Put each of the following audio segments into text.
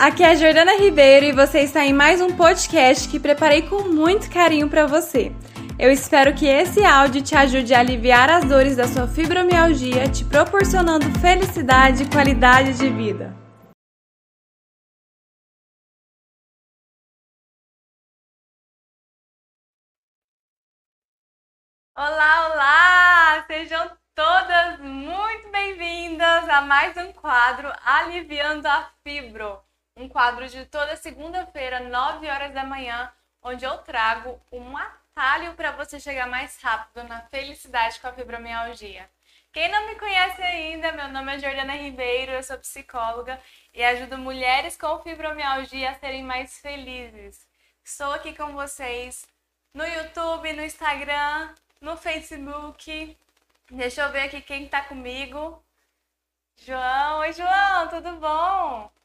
aqui é a Jordana Ribeiro e você está em mais um podcast que preparei com muito carinho para você. Eu espero que esse áudio te ajude a aliviar as dores da sua fibromialgia, te proporcionando felicidade e qualidade de vida. Olá, olá! Sejam todas muito bem-vindas a mais um quadro Aliviando a Fibro. Um quadro de toda segunda-feira, 9 horas da manhã, onde eu trago um atalho para você chegar mais rápido na felicidade com a fibromialgia. Quem não me conhece ainda, meu nome é Jordana Ribeiro, eu sou psicóloga e ajudo mulheres com fibromialgia a serem mais felizes. Estou aqui com vocês no YouTube, no Instagram, no Facebook. Deixa eu ver aqui quem tá comigo. João, oi João, tudo bom?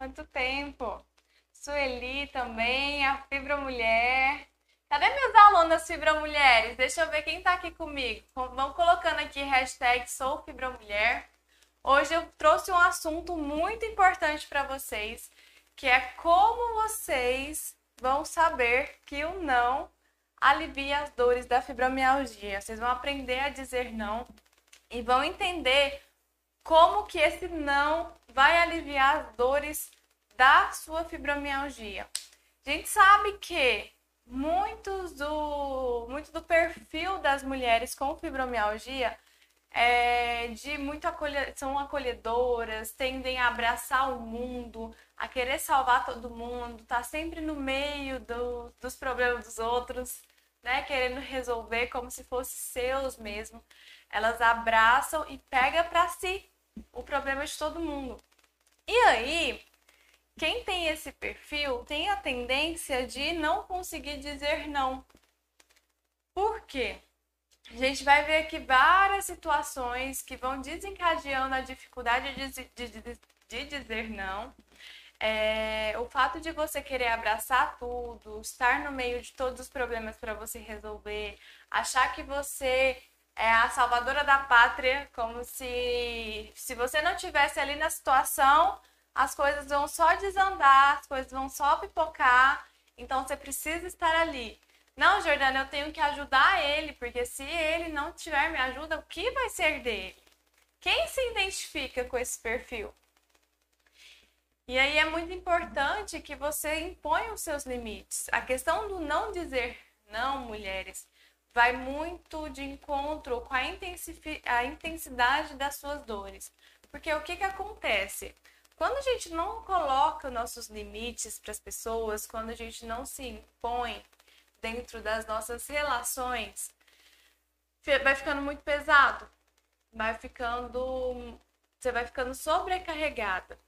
Quanto tempo? Sueli também, a Fibra Mulher. Cadê meus alunos Fibra Mulheres? Deixa eu ver quem tá aqui comigo. Vão colocando aqui hashtag Sou Fibra Mulher. Hoje eu trouxe um assunto muito importante para vocês, que é como vocês vão saber que o não alivia as dores da fibromialgia. Vocês vão aprender a dizer não e vão entender como que esse não vai aliviar as dores da sua fibromialgia. A gente sabe que muitos do, muito do perfil das mulheres com fibromialgia é de muito acolhe, são acolhedoras, tendem a abraçar o mundo, a querer salvar todo mundo, tá sempre no meio do, dos problemas dos outros né, querendo resolver como se fosse seus mesmo. Elas abraçam e pega para si o problema de todo mundo. E aí, quem tem esse perfil tem a tendência de não conseguir dizer não. Por quê? A gente vai ver aqui várias situações que vão desencadeando a dificuldade de, de, de, de dizer não é, o fato de você querer abraçar tudo, estar no meio de todos os problemas para você resolver, achar que você é a salvadora da pátria, como se se você não tivesse ali na situação, as coisas vão só desandar, as coisas vão só pipocar, então você precisa estar ali. Não, Jordana, eu tenho que ajudar ele, porque se ele não tiver me ajuda, o que vai ser dele? Quem se identifica com esse perfil? E aí é muito importante que você imponha os seus limites. A questão do não dizer não, mulheres, vai muito de encontro com a, a intensidade das suas dores. Porque o que, que acontece? Quando a gente não coloca nossos limites para as pessoas, quando a gente não se impõe dentro das nossas relações, vai ficando muito pesado, vai ficando. Você vai ficando sobrecarregada.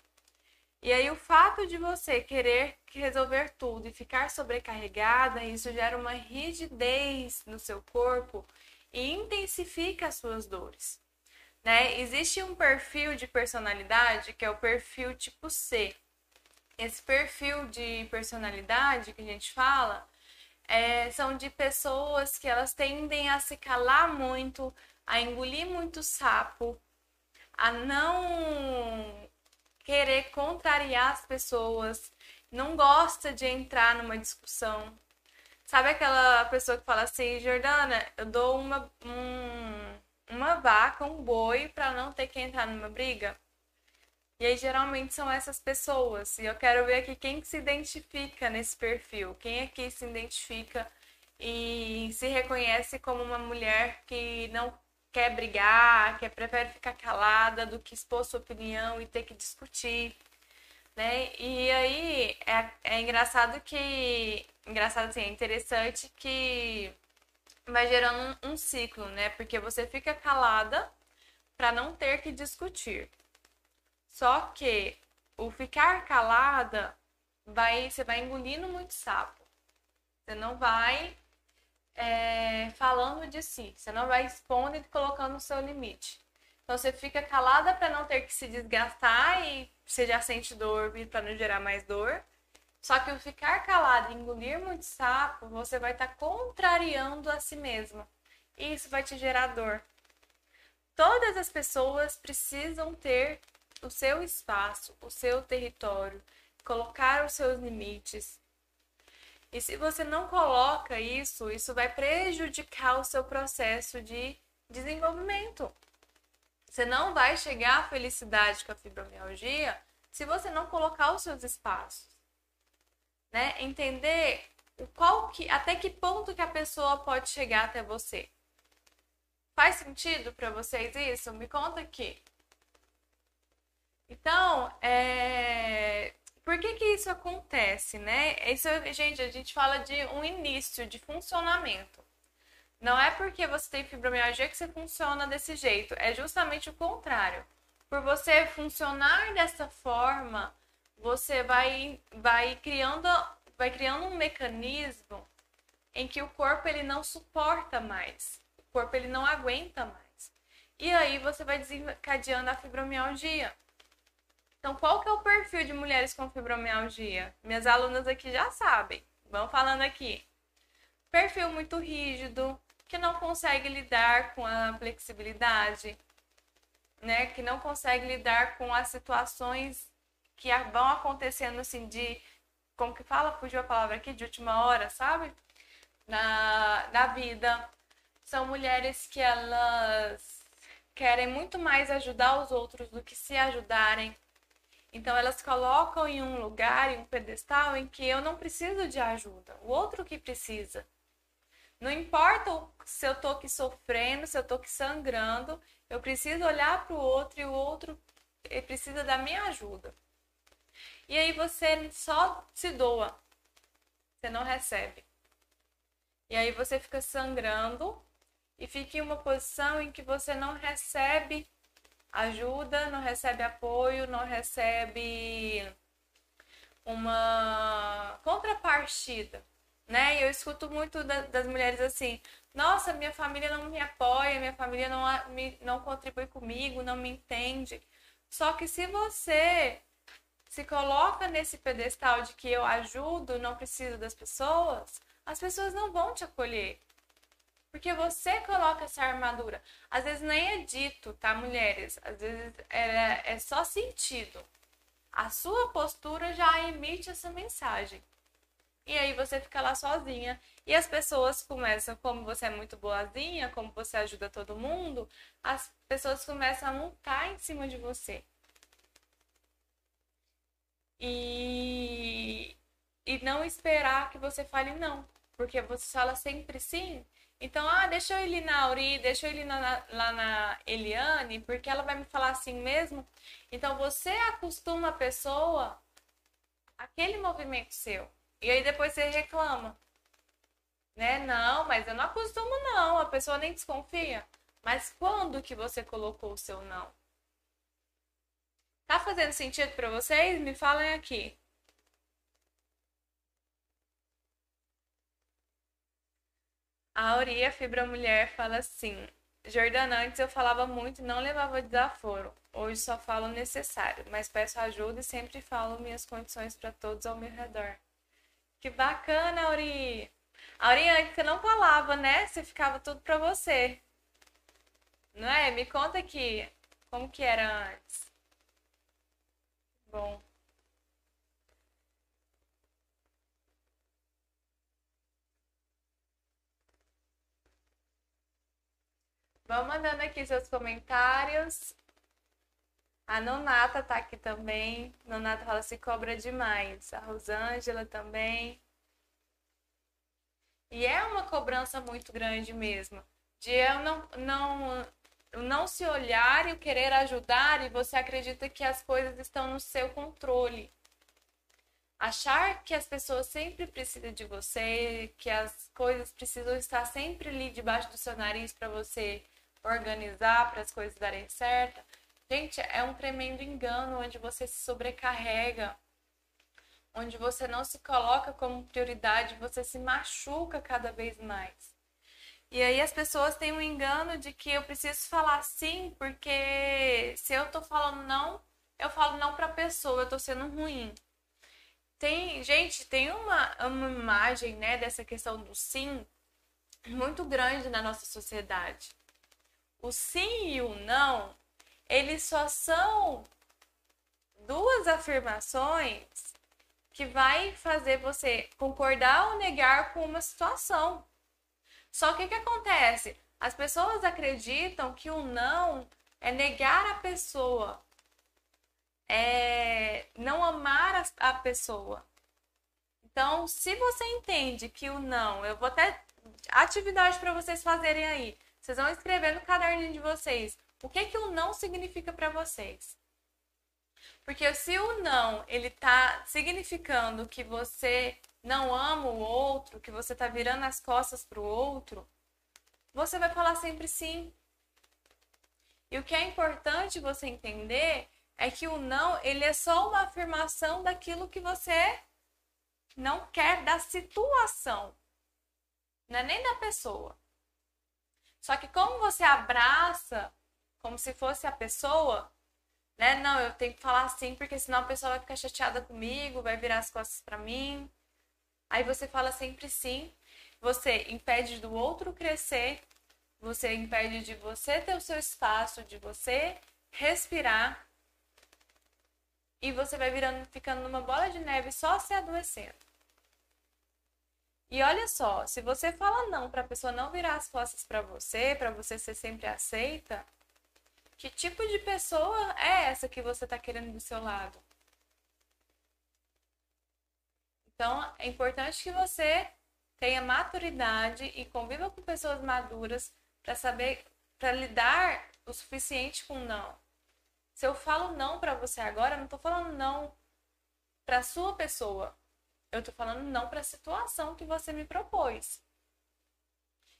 E aí o fato de você querer resolver tudo e ficar sobrecarregada, isso gera uma rigidez no seu corpo e intensifica as suas dores. Né? Existe um perfil de personalidade que é o perfil tipo C. Esse perfil de personalidade que a gente fala é, são de pessoas que elas tendem a se calar muito, a engolir muito sapo, a não querer contrariar as pessoas, não gosta de entrar numa discussão. Sabe aquela pessoa que fala assim, Jordana, eu dou uma, um, uma vaca, um boi para não ter que entrar numa briga? E aí geralmente são essas pessoas. E eu quero ver aqui quem se identifica nesse perfil. Quem aqui se identifica e se reconhece como uma mulher que não quer brigar, que prefere ficar calada do que expor sua opinião e ter que discutir, né? E aí é, é engraçado que, engraçado assim, é interessante que vai gerando um, um ciclo, né? Porque você fica calada para não ter que discutir. Só que o ficar calada vai, você vai engolindo muito sapo. Você não vai é, falando de si. Você não vai expondo e colocando o seu limite. Então você fica calada para não ter que se desgastar e você já sente dor para não gerar mais dor. Só que o ficar calado e engolir muito sapo, você vai estar tá contrariando a si mesma. E isso vai te gerar dor. Todas as pessoas precisam ter o seu espaço, o seu território, colocar os seus limites. E se você não coloca isso, isso vai prejudicar o seu processo de desenvolvimento. Você não vai chegar à felicidade com a fibromialgia se você não colocar os seus espaços. Né? Entender o qual que, até que ponto que a pessoa pode chegar até você. Faz sentido para vocês isso? Me conta aqui. Então, é... por que que isso acontece, né? Isso, gente, a gente fala de um início de funcionamento. Não é porque você tem fibromialgia que você funciona desse jeito, é justamente o contrário. Por você funcionar dessa forma, você vai, vai criando vai criando um mecanismo em que o corpo ele não suporta mais, o corpo ele não aguenta mais. E aí você vai desencadeando a fibromialgia. Então, qual que é o perfil de mulheres com fibromialgia? Minhas alunas aqui já sabem. Vão falando aqui. Perfil muito rígido, que não consegue lidar com a flexibilidade, né? Que não consegue lidar com as situações que vão acontecendo assim de como que fala? Fugiu a palavra aqui, de última hora, sabe? Na, na vida. São mulheres que elas querem muito mais ajudar os outros do que se ajudarem. Então elas colocam em um lugar, em um pedestal em que eu não preciso de ajuda, o outro que precisa. Não importa se eu tô aqui sofrendo, se eu tô aqui sangrando, eu preciso olhar para o outro e o outro precisa da minha ajuda. E aí você só se doa. Você não recebe. E aí você fica sangrando e fica em uma posição em que você não recebe ajuda, não recebe apoio, não recebe uma contrapartida, né? E eu escuto muito das mulheres assim: nossa, minha família não me apoia, minha família não, me, não contribui comigo, não me entende. Só que se você se coloca nesse pedestal de que eu ajudo, não preciso das pessoas, as pessoas não vão te acolher. Porque você coloca essa armadura. Às vezes nem é dito, tá, mulheres? Às vezes é, é só sentido. A sua postura já emite essa mensagem. E aí você fica lá sozinha. E as pessoas começam, como você é muito boazinha, como você ajuda todo mundo, as pessoas começam a montar em cima de você e, e não esperar que você fale não, porque você fala sempre sim. Então, ah, deixa eu ir na Auri, deixa eu ir na, lá na Eliane, porque ela vai me falar assim mesmo. Então, você acostuma a pessoa aquele movimento seu. E aí depois você reclama. Né? Não, mas eu não acostumo não, a pessoa nem desconfia. Mas quando que você colocou o seu não? Tá fazendo sentido para vocês? Me falem aqui. A Auria Fibra Mulher fala assim: Jordana, antes eu falava muito e não levava desaforo. Hoje só falo o necessário, mas peço ajuda e sempre falo minhas condições para todos ao meu redor. Que bacana, Auri! Auri, antes você não falava, né? Você ficava tudo para você. Não é? Me conta aqui como que era antes. Bom. Vão mandando aqui seus comentários. A Nonata tá aqui também. Nonata fala se cobra demais. A Rosângela também. E é uma cobrança muito grande mesmo. De eu não, não não se olhar e querer ajudar e você acredita que as coisas estão no seu controle. Achar que as pessoas sempre precisam de você, que as coisas precisam estar sempre ali debaixo do seu nariz para você organizar, para as coisas darem certo. Gente, é um tremendo engano onde você se sobrecarrega, onde você não se coloca como prioridade, você se machuca cada vez mais. E aí as pessoas têm um engano de que eu preciso falar sim, porque se eu tô falando não, eu falo não pra pessoa, eu tô sendo ruim. Tem, gente, tem uma, uma imagem, né, dessa questão do sim muito grande na nossa sociedade. O sim e o não, eles só são duas afirmações que vai fazer você concordar ou negar com uma situação. Só que o que acontece? As pessoas acreditam que o não é negar a pessoa, é não amar a pessoa. Então, se você entende que o não, eu vou até atividade para vocês fazerem aí. Vocês vão escrever no caderninho de vocês o que que o não significa para vocês. Porque se o não, ele tá significando que você não ama o outro, que você tá virando as costas pro outro, você vai falar sempre sim. E o que é importante você entender é que o não, ele é só uma afirmação daquilo que você não quer da situação. Não é nem da pessoa. Só que como você abraça como se fosse a pessoa, né? Não, eu tenho que falar assim porque senão a pessoa vai ficar chateada comigo, vai virar as costas para mim. Aí você fala sempre sim. Você impede do outro crescer, você impede de você ter o seu espaço, de você respirar. E você vai virando, ficando numa bola de neve só se adoecendo. E olha só, se você fala não para a pessoa não virar as costas para você, para você ser sempre aceita, que tipo de pessoa é essa que você está querendo do seu lado? Então, é importante que você tenha maturidade e conviva com pessoas maduras para saber, para lidar o suficiente com não. Se eu falo não para você agora, não estou falando não para sua pessoa. Eu estou falando não para a situação que você me propôs.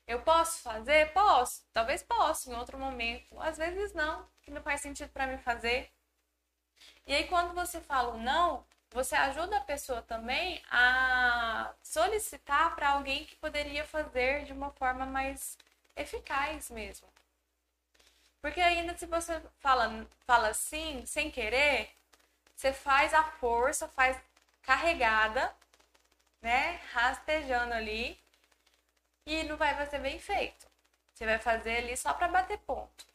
Eu posso fazer? Posso. Talvez possa em outro momento. Às vezes não, que não faz sentido para mim fazer. E aí quando você fala não, você ajuda a pessoa também a solicitar para alguém que poderia fazer de uma forma mais eficaz mesmo. Porque ainda se você fala, fala assim, sem querer, você faz a força, faz carregada, né? Rastejando ali. E não vai fazer bem feito. Você vai fazer ali só para bater ponto.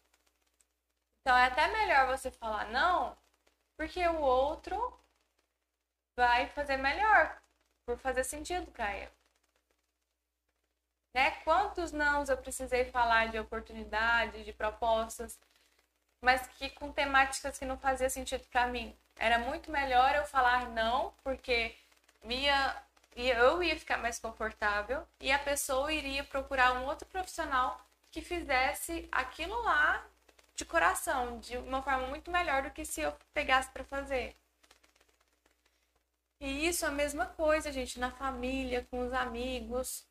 Então é até melhor você falar não, porque o outro vai fazer melhor, por fazer sentido para ele. Né? Quantos nãos eu precisei falar de oportunidades, de propostas, mas que com temáticas que não fazia sentido para mim. Era muito melhor eu falar não, porque ia, eu ia ficar mais confortável e a pessoa iria procurar um outro profissional que fizesse aquilo lá de coração, de uma forma muito melhor do que se eu pegasse para fazer. E isso é a mesma coisa, gente, na família, com os amigos.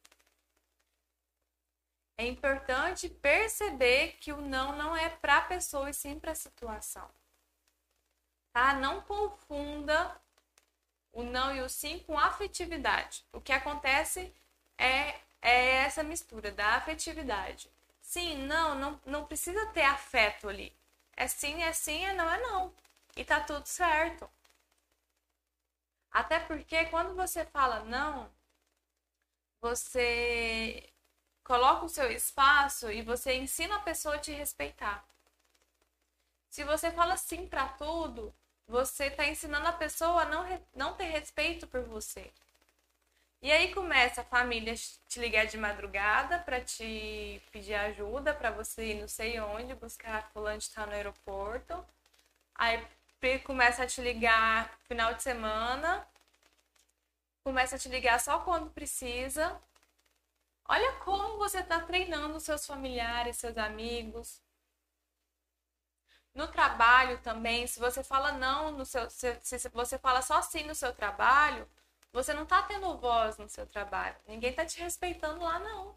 É importante perceber que o não não é para a pessoa e sim para a situação. Tá? Não confunda o não e o sim com afetividade. O que acontece é, é essa mistura da afetividade. Sim, não, não, não precisa ter afeto ali. É sim, é sim, é não, é não. E tá tudo certo. Até porque quando você fala não, você coloca o seu espaço e você ensina a pessoa a te respeitar. Se você fala sim para tudo, você está ensinando a pessoa a não, não ter respeito por você. E aí começa a família te ligar de madrugada para te pedir ajuda para você ir não sei onde buscar fulano estar no aeroporto. Aí começa a te ligar final de semana. Começa a te ligar só quando precisa. Olha como você está treinando seus familiares, seus amigos. No trabalho também, se você fala não no seu, se, se você fala só sim no seu trabalho, você não está tendo voz no seu trabalho. Ninguém está te respeitando lá não.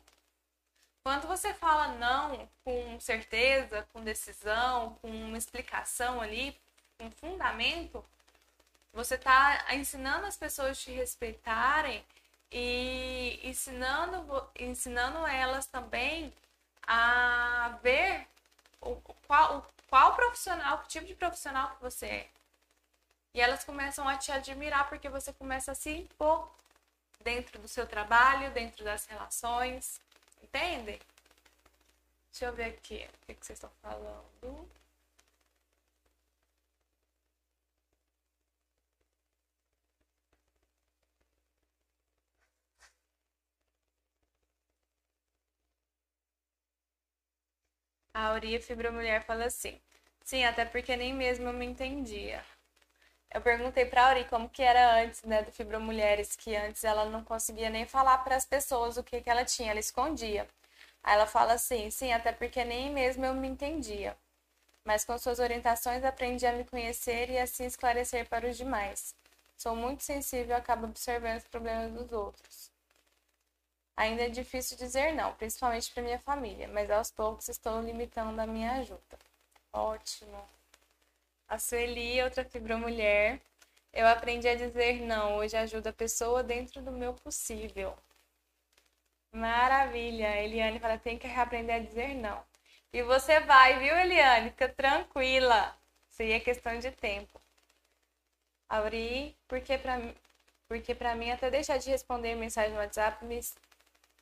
Quando você fala não com certeza, com decisão, com uma explicação ali, com fundamento, você está ensinando as pessoas te respeitarem e ensinando, ensinando elas também a ver o, qual, qual profissional, que tipo de profissional que você é. E elas começam a te admirar porque você começa a se impor dentro do seu trabalho, dentro das relações. Entende? Deixa eu ver aqui o que, que vocês estão falando. A Auria Fibromulher fala assim: Sim, até porque nem mesmo eu me entendia. Eu perguntei pra Auri como que era antes, né, do Fibromulheres, que antes ela não conseguia nem falar para as pessoas o que que ela tinha, ela escondia. Aí ela fala assim: Sim, até porque nem mesmo eu me entendia. Mas com suas orientações aprendi a me conhecer e assim esclarecer para os demais. Sou muito sensível e acabo observando os problemas dos outros. Ainda é difícil dizer não, principalmente para minha família, mas aos poucos estou limitando a minha ajuda. Ótimo. A Sueli, outra fibromulher. Eu aprendi a dizer não, hoje ajuda a pessoa dentro do meu possível. Maravilha. Eliane fala, tem que aprender a dizer não. E você vai, viu, Eliane? Fica tranquila. Isso aí é questão de tempo. Auri, porque para porque para mim até deixar de responder mensagem no WhatsApp me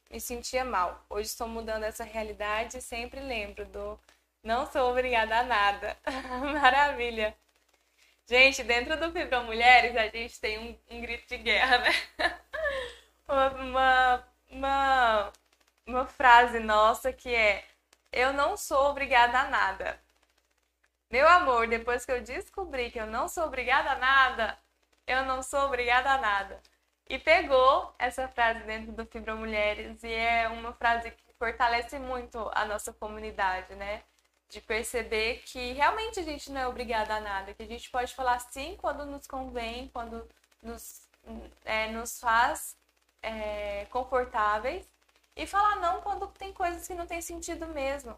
me sentia mal. Hoje estou mudando essa realidade e sempre lembro do não sou obrigada a nada. Maravilha. Gente, dentro do Fibra Mulheres a gente tem um, um grito de guerra, né? uma, uma, uma frase nossa que é eu não sou obrigada a nada. Meu amor, depois que eu descobri que eu não sou obrigada a nada, eu não sou obrigada a nada e pegou essa frase dentro do Fibra Mulheres e é uma frase que fortalece muito a nossa comunidade, né? De perceber que realmente a gente não é obrigada a nada, que a gente pode falar sim quando nos convém, quando nos, é, nos faz é, confortáveis e falar não quando tem coisas que não tem sentido mesmo.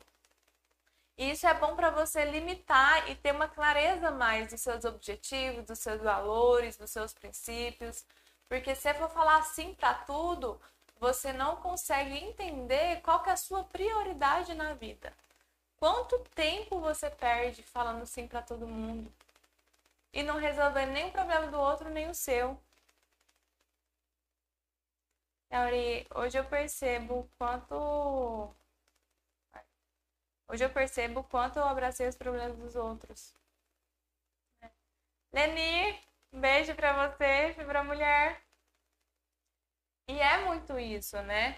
E isso é bom para você limitar e ter uma clareza mais dos seus objetivos, dos seus valores, dos seus princípios, porque se for falar sim para tudo, você não consegue entender qual que é a sua prioridade na vida. Quanto tempo você perde falando sim para todo mundo e não resolvendo nem o problema do outro nem o seu? Auri, hoje eu percebo quanto Hoje eu percebo quanto eu abracei os problemas dos outros. Leni, um beijo pra você, Fibra Mulher. E é muito isso, né?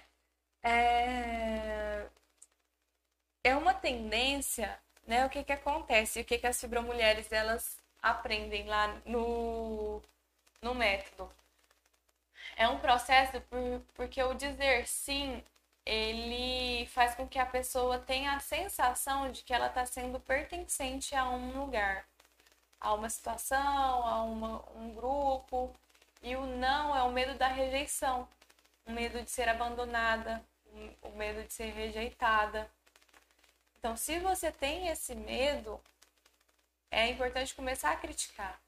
É, é uma tendência, né? O que que acontece? O que que as fibromulheres elas aprendem lá no, no método? É um processo por, porque o dizer sim, ele faz com que a pessoa tenha a sensação de que ela está sendo pertencente a um lugar a uma situação, a uma, um grupo. E o não é o medo da rejeição, o medo de ser abandonada, o medo de ser rejeitada. Então, se você tem esse medo, é importante começar a criticar.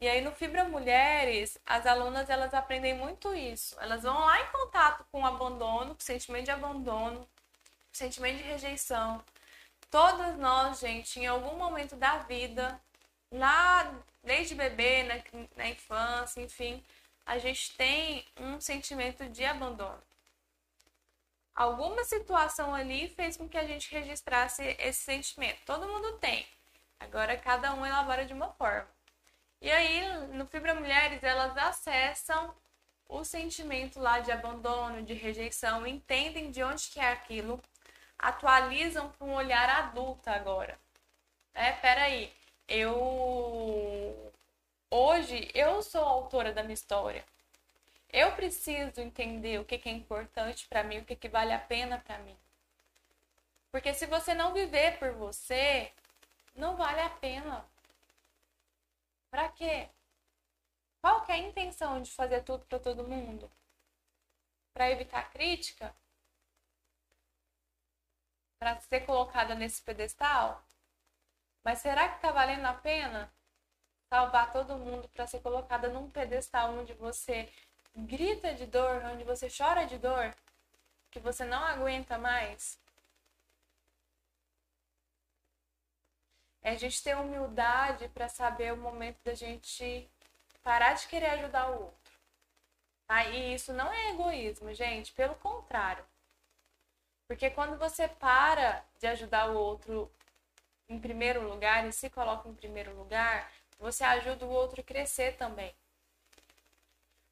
E aí no Fibra Mulheres, as alunas elas aprendem muito isso. Elas vão lá em contato com o abandono, com o sentimento de abandono, com o sentimento de rejeição. Todas nós, gente, em algum momento da vida, lá desde bebê, na, na infância, enfim, a gente tem um sentimento de abandono. Alguma situação ali fez com que a gente registrasse esse sentimento. Todo mundo tem. Agora cada um elabora de uma forma. E aí, no Fibra Mulheres, elas acessam o sentimento lá de abandono, de rejeição, entendem de onde que é aquilo, atualizam com um olhar adulta agora. É, peraí, eu hoje eu sou autora da minha história. Eu preciso entender o que, é importante para mim, o que, que vale a pena para mim. Porque se você não viver por você, não vale a pena. Para quê? Qual que é a intenção de fazer tudo para todo mundo? Para evitar crítica? Para ser colocada nesse pedestal? Mas será que está valendo a pena salvar todo mundo para ser colocada num pedestal onde você grita de dor, onde você chora de dor, que você não aguenta mais? É a gente ter humildade para saber o momento da gente parar de querer ajudar o outro. Tá? E isso não é egoísmo, gente, pelo contrário. Porque quando você para de ajudar o outro em primeiro lugar e se coloca em primeiro lugar, você ajuda o outro a crescer também.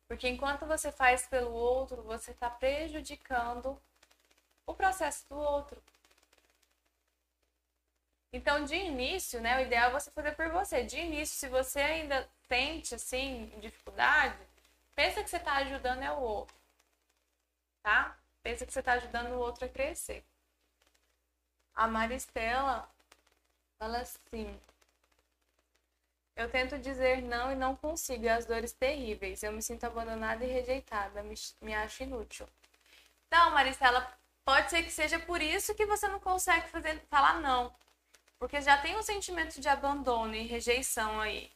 Porque enquanto você faz pelo outro, você está prejudicando o processo do outro. Então, de início, né, o ideal é você fazer por você. De início, se você ainda sente, assim, dificuldade, pensa que você está ajudando é o outro, tá? Pensa que você está ajudando o outro a crescer. A Maristela fala assim: Eu tento dizer não e não consigo, e as dores terríveis. Eu me sinto abandonada e rejeitada, me, me acho inútil. Então, Maristela, pode ser que seja por isso que você não consegue fazer, falar não. Porque já tem um sentimento de abandono e rejeição aí.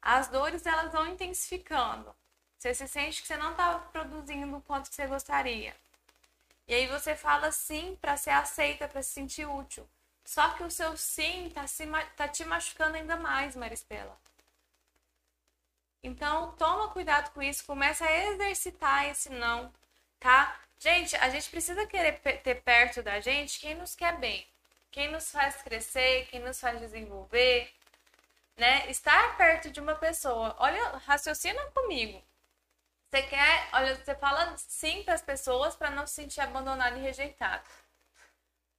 As dores elas vão intensificando. Você se sente que você não está produzindo o quanto que você gostaria. E aí você fala sim para ser aceita, para se sentir útil. Só que o seu sim tá, se, tá te machucando ainda mais, Maristela. Então, toma cuidado com isso, começa a exercitar esse não, tá? Gente, a gente precisa querer ter perto da gente quem nos quer bem, quem nos faz crescer, quem nos faz desenvolver, né? Estar perto de uma pessoa. Olha, raciocina comigo. Você quer, olha, você fala sim para as pessoas para não se sentir abandonado e rejeitado.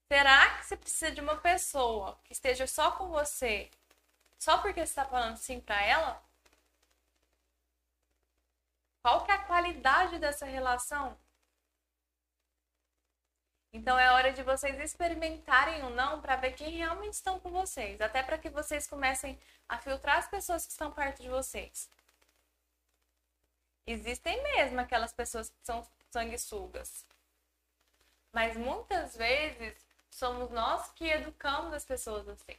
Será que você precisa de uma pessoa que esteja só com você, só porque você está falando sim para ela? Qual que é a qualidade dessa relação? Então é hora de vocês experimentarem o não para ver quem realmente estão com vocês, até para que vocês comecem a filtrar as pessoas que estão perto de vocês. Existem mesmo aquelas pessoas que são sanguessugas. Mas muitas vezes somos nós que educamos as pessoas assim.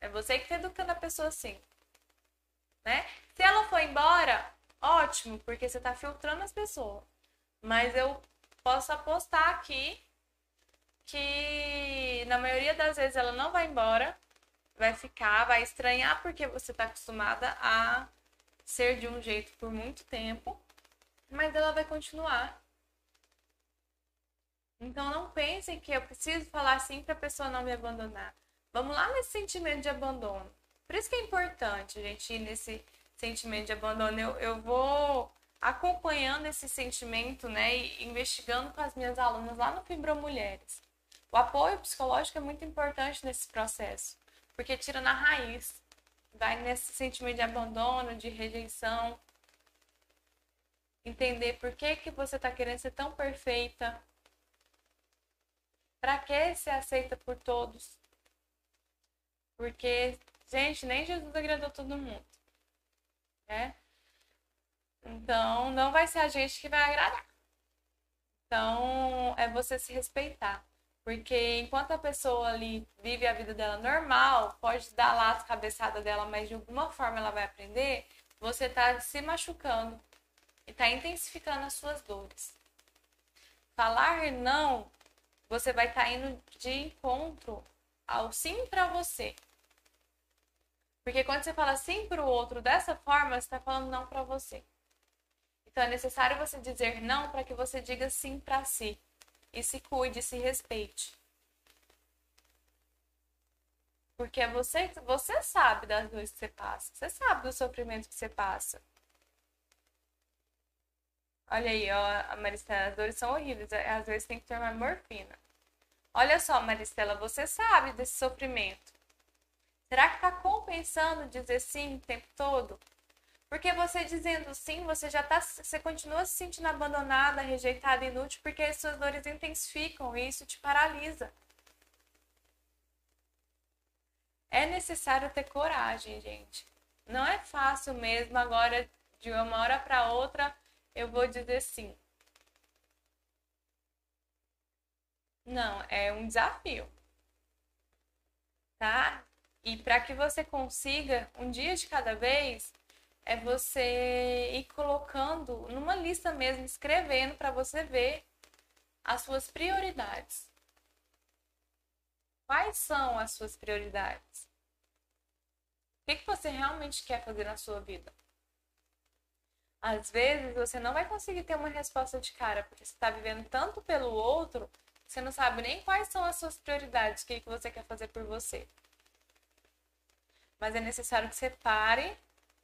É você que está educando a pessoa assim. Né? Se ela for embora, ótimo, porque você está filtrando as pessoas. Mas eu posso apostar aqui que na maioria das vezes ela não vai embora, vai ficar, vai estranhar porque você está acostumada a ser de um jeito por muito tempo, mas ela vai continuar. Então não pensem que eu preciso falar assim para a pessoa não me abandonar. Vamos lá nesse sentimento de abandono. Por isso que é importante a gente ir nesse sentimento de abandono. Eu, eu vou acompanhando esse sentimento, né, e investigando com as minhas alunas lá no Fibro Mulheres. O apoio psicológico é muito importante nesse processo, porque tira na raiz vai nesse sentimento de abandono, de rejeição. Entender por que, que você está querendo ser tão perfeita. Para que ser aceita por todos? Porque, gente, nem Jesus agradou todo mundo. Né? Então, não vai ser a gente que vai agradar. Então, é você se respeitar. Porque enquanto a pessoa ali vive a vida dela normal, pode dar lá as cabeçadas dela, mas de alguma forma ela vai aprender, você está se machucando e está intensificando as suas dores. Falar não, você vai estar tá indo de encontro ao sim para você. Porque quando você fala sim para o outro dessa forma, você está falando não para você. Então é necessário você dizer não para que você diga sim para si e se cuide, se respeite. Porque você, você sabe das dores que você passa, você sabe do sofrimento que você passa. Olha aí, ó, Maristela, as dores são horríveis, é, às vezes tem que tomar morfina. Olha só, Maristela, você sabe desse sofrimento. Será que está compensando dizer sim o tempo todo? Porque você dizendo sim, você já tá, você continua se sentindo abandonada, rejeitada, inútil, porque as suas dores intensificam e isso te paralisa. É necessário ter coragem, gente. Não é fácil mesmo agora de uma hora para outra eu vou dizer sim. Não, é um desafio. Tá? E para que você consiga um dia de cada vez, é você ir colocando numa lista mesmo, escrevendo para você ver as suas prioridades. Quais são as suas prioridades? O que, que você realmente quer fazer na sua vida? Às vezes você não vai conseguir ter uma resposta de cara, porque você está vivendo tanto pelo outro, você não sabe nem quais são as suas prioridades, o que, que você quer fazer por você. Mas é necessário que você pare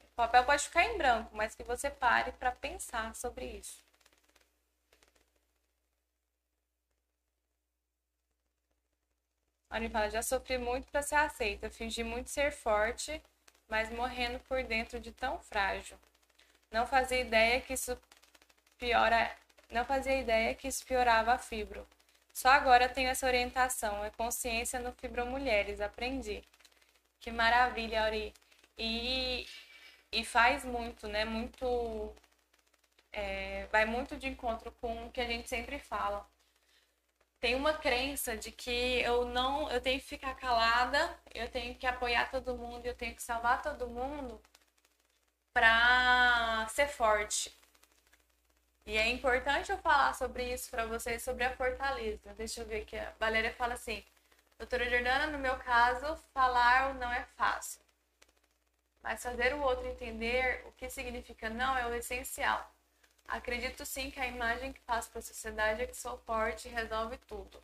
o papel pode ficar em branco, mas que você pare para pensar sobre isso. A fala, já sofri muito para ser aceita, fingi muito ser forte, mas morrendo por dentro de tão frágil. Não fazia ideia que isso piora, não fazia ideia que isso piorava a fibro. Só agora tenho essa orientação, é consciência no Fibro Mulheres, aprendi. Que maravilha, Ori. E, e faz muito, né? Muito. É, vai muito de encontro com o que a gente sempre fala tem uma crença de que eu não, eu tenho que ficar calada, eu tenho que apoiar todo mundo, eu tenho que salvar todo mundo para ser forte. E é importante eu falar sobre isso para vocês, sobre a fortaleza. Deixa eu ver aqui. A Valéria fala assim: Doutora Jordana, no meu caso, falar não é fácil. Mas fazer o outro entender o que significa não é o essencial. Acredito sim que a imagem que passo para a sociedade é que sou forte e resolve tudo.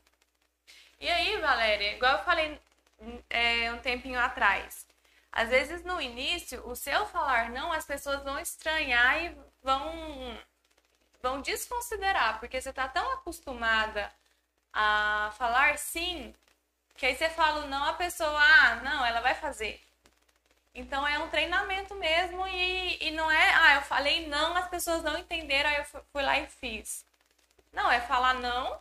E aí, Valéria, igual eu falei é, um tempinho atrás, às vezes no início, o seu falar não, as pessoas vão estranhar e vão, vão desconsiderar, porque você está tão acostumada a falar sim, que aí você fala não, a pessoa, ah, não, ela vai fazer. Então é um treinamento mesmo e, e não é, ah, eu falei não, as pessoas não entenderam, aí eu fui lá e fiz. Não, é falar não,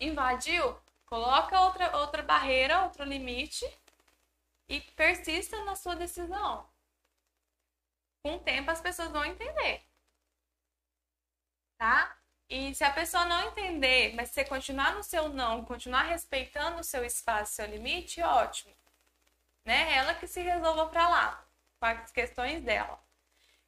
invadiu, coloca outra, outra barreira, outro limite e persista na sua decisão. Com o tempo as pessoas vão entender. Tá? E se a pessoa não entender, mas você continuar no seu não, continuar respeitando o seu espaço, seu limite, ótimo né? Ela que se resolva para lá, com as questões dela.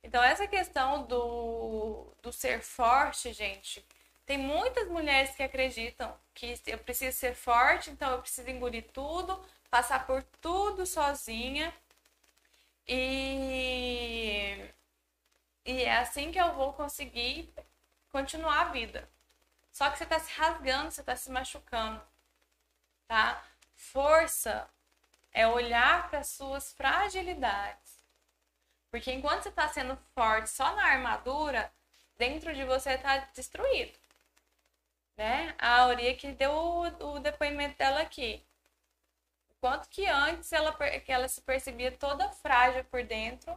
Então, essa questão do, do ser forte, gente, tem muitas mulheres que acreditam que eu preciso ser forte, então eu preciso engolir tudo, passar por tudo sozinha. E, e é assim que eu vou conseguir continuar a vida. Só que você está se rasgando, você está se machucando, tá? Força é olhar para suas fragilidades. Porque enquanto você está sendo forte só na armadura, dentro de você está destruído. Né? A Auria que deu o, o, depoimento dela aqui. Quanto que antes ela, que ela se percebia toda frágil por dentro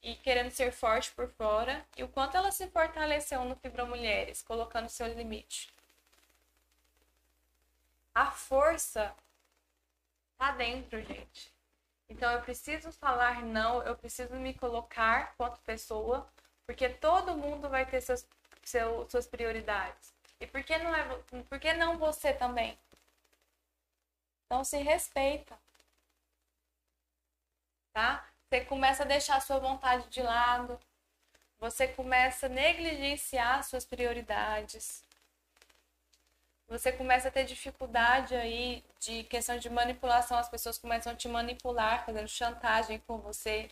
e querendo ser forte por fora, e o quanto ela se fortaleceu no Fibra Mulheres, colocando seu limite. A força tá dentro, gente. Então eu preciso falar não, eu preciso me colocar quanto pessoa, porque todo mundo vai ter seus, seu, suas prioridades. E por que não é por que não você também? Então se respeita. Tá? Você começa a deixar a sua vontade de lado. Você começa a negligenciar suas prioridades você começa a ter dificuldade aí de questão de manipulação, as pessoas começam a te manipular, fazendo chantagem com você.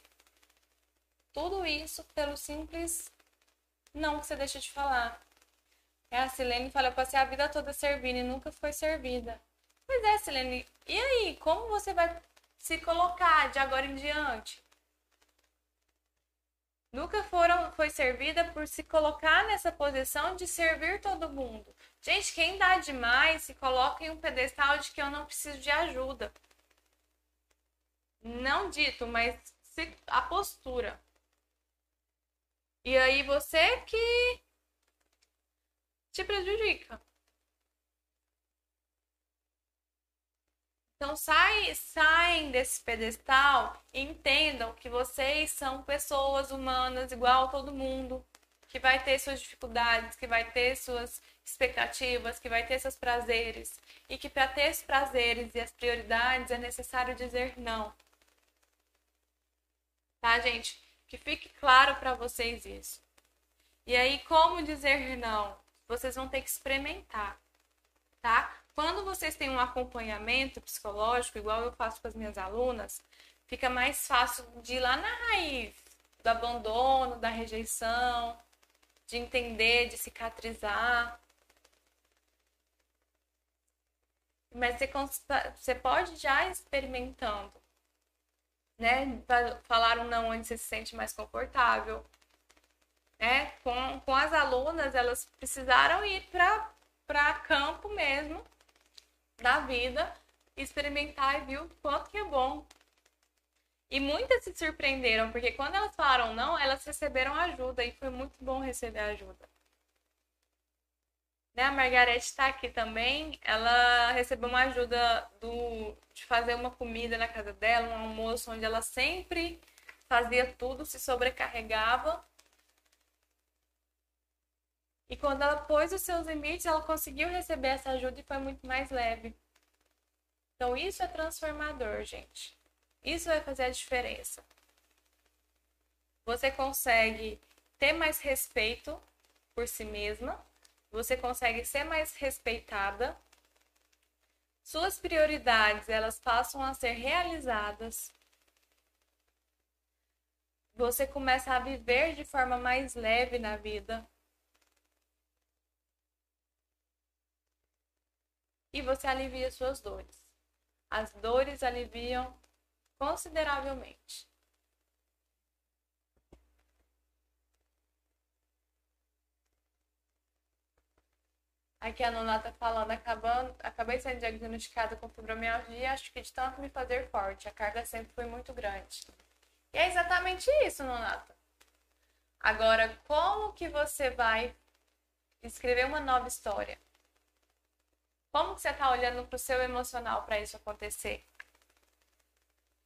Tudo isso pelo simples não que você deixa de falar. É, a Silene fala, eu passei a vida toda servindo e nunca foi servida. Pois é, Silene, e aí, como você vai se colocar de agora em diante? Nunca foram, foi servida por se colocar nessa posição de servir todo mundo. Gente, quem dá demais se coloca em um pedestal de que eu não preciso de ajuda. Não dito, mas a postura. E aí você que te prejudica. Então sai, saem desse pedestal e entendam que vocês são pessoas humanas igual a todo mundo, que vai ter suas dificuldades, que vai ter suas expectativas, que vai ter seus prazeres e que para ter os prazeres e as prioridades é necessário dizer não. Tá, gente? Que fique claro para vocês isso. E aí, como dizer não? Vocês vão ter que experimentar, tá? Quando vocês têm um acompanhamento psicológico, igual eu faço com as minhas alunas, fica mais fácil de ir lá na raiz do abandono, da rejeição, de entender, de cicatrizar. Mas você, pode já experimentando, né? Falar um não onde você se sente mais confortável. Né? Com, com as alunas, elas precisaram ir para campo mesmo da vida experimentar e viu quanto que é bom. E muitas se surpreenderam, porque quando elas falaram não, elas receberam ajuda e foi muito bom receber ajuda. Né? A Margarete está aqui também. Ela recebeu uma ajuda do, de fazer uma comida na casa dela, um almoço onde ela sempre fazia tudo, se sobrecarregava. E quando ela pôs os seus limites, ela conseguiu receber essa ajuda e foi muito mais leve. Então, isso é transformador, gente. Isso vai fazer a diferença. Você consegue ter mais respeito por si mesma, você consegue ser mais respeitada. Suas prioridades, elas passam a ser realizadas. Você começa a viver de forma mais leve na vida. E você alivia suas dores. As dores aliviam consideravelmente. Aqui a Nona tá falando, acabando, acabei sendo diagnosticada com fibromialgia, acho que de tanto me fazer forte, a carga sempre foi muito grande. E é exatamente isso, Nonata. Agora, como que você vai escrever uma nova história? Como que você está olhando para o seu emocional para isso acontecer?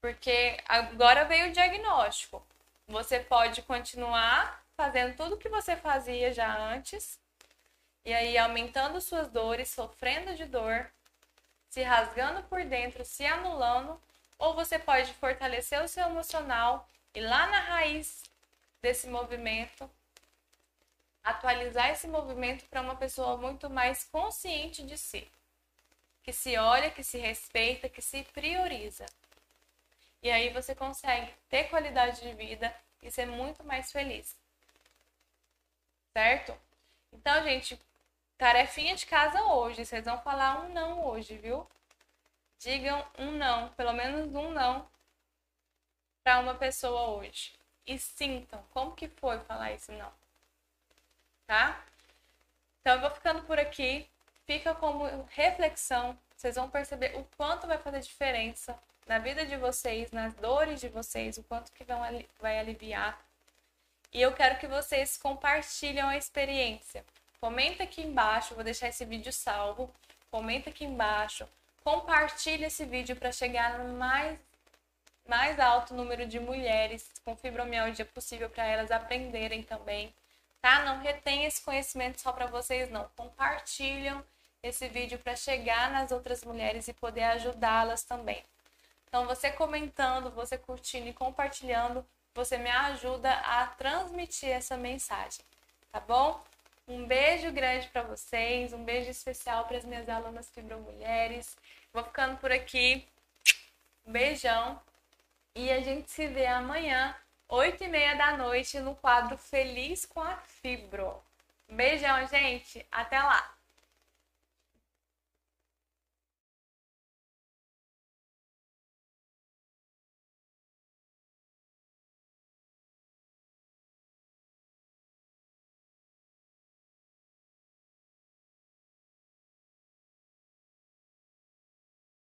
Porque agora veio o diagnóstico. Você pode continuar fazendo tudo o que você fazia já antes, e aí aumentando suas dores, sofrendo de dor, se rasgando por dentro, se anulando, ou você pode fortalecer o seu emocional e lá na raiz desse movimento atualizar esse movimento para uma pessoa muito mais consciente de si, que se olha, que se respeita, que se prioriza. E aí você consegue ter qualidade de vida e ser muito mais feliz. Certo? Então, gente, Tarefinha de casa hoje. Vocês vão falar um não hoje, viu? Digam um não, pelo menos um não, para uma pessoa hoje. E sintam como que foi falar esse não. Tá? Então eu vou ficando por aqui. Fica como reflexão. Vocês vão perceber o quanto vai fazer diferença na vida de vocês, nas dores de vocês, o quanto que vão, vai aliviar. E eu quero que vocês compartilhem a experiência. Comenta aqui embaixo, vou deixar esse vídeo salvo. Comenta aqui embaixo. Compartilha esse vídeo para chegar no mais, mais alto número de mulheres com fibromialgia possível para elas aprenderem também. Tá? Não retém esse conhecimento só para vocês, não. Compartilham esse vídeo para chegar nas outras mulheres e poder ajudá-las também. Então, você comentando, você curtindo e compartilhando, você me ajuda a transmitir essa mensagem, tá bom? Um beijo grande para vocês, um beijo especial para as minhas alunas fibromulheres. Vou ficando por aqui. Um beijão. E a gente se vê amanhã, 8 e meia da noite, no quadro Feliz com a Fibro. Beijão, gente. Até lá!